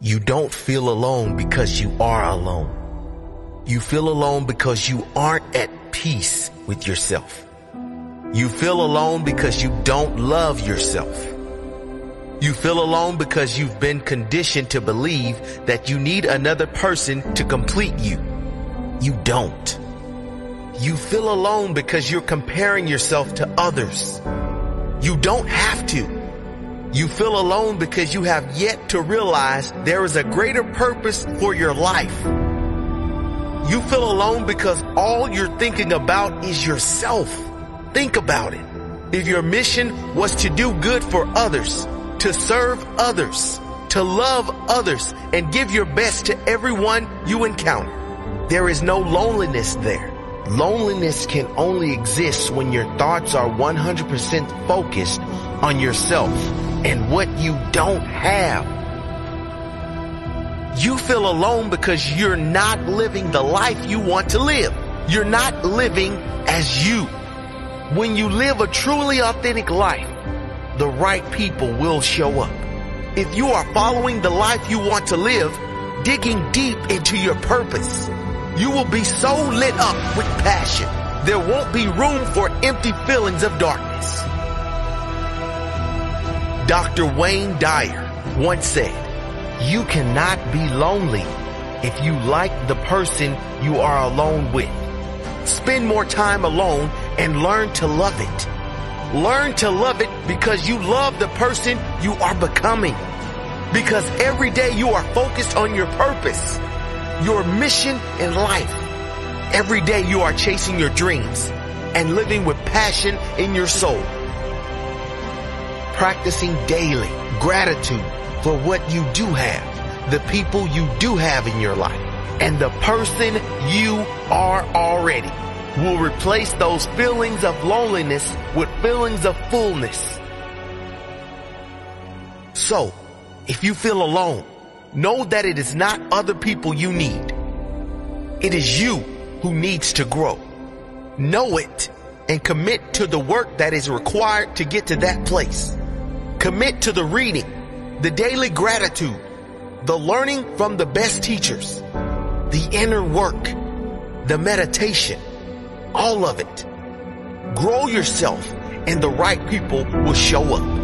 You don't feel alone because you are alone. You feel alone because you aren't at peace with yourself. You feel alone because you don't love yourself. You feel alone because you've been conditioned to believe that you need another person to complete you. You don't. You feel alone because you're comparing yourself to others. You don't have to. You feel alone because you have yet to realize there is a greater purpose for your life. You feel alone because all you're thinking about is yourself. Think about it. If your mission was to do good for others, to serve others, to love others, and give your best to everyone you encounter, there is no loneliness there. Loneliness can only exist when your thoughts are 100% focused on yourself and what you don't have. You feel alone because you're not living the life you want to live. You're not living as you. When you live a truly authentic life, the right people will show up. If you are following the life you want to live, digging deep into your purpose, you will be so lit up with passion. There won't be room for empty feelings of darkness. Dr. Wayne Dyer once said, you cannot be lonely if you like the person you are alone with. Spend more time alone and learn to love it. Learn to love it because you love the person you are becoming. Because every day you are focused on your purpose, your mission in life. Every day you are chasing your dreams and living with passion in your soul practicing daily gratitude for what you do have, the people you do have in your life, and the person you are already will replace those feelings of loneliness with feelings of fullness. So, if you feel alone, know that it is not other people you need. It is you who needs to grow. Know it and commit to the work that is required to get to that place. Commit to the reading, the daily gratitude, the learning from the best teachers, the inner work, the meditation, all of it. Grow yourself and the right people will show up.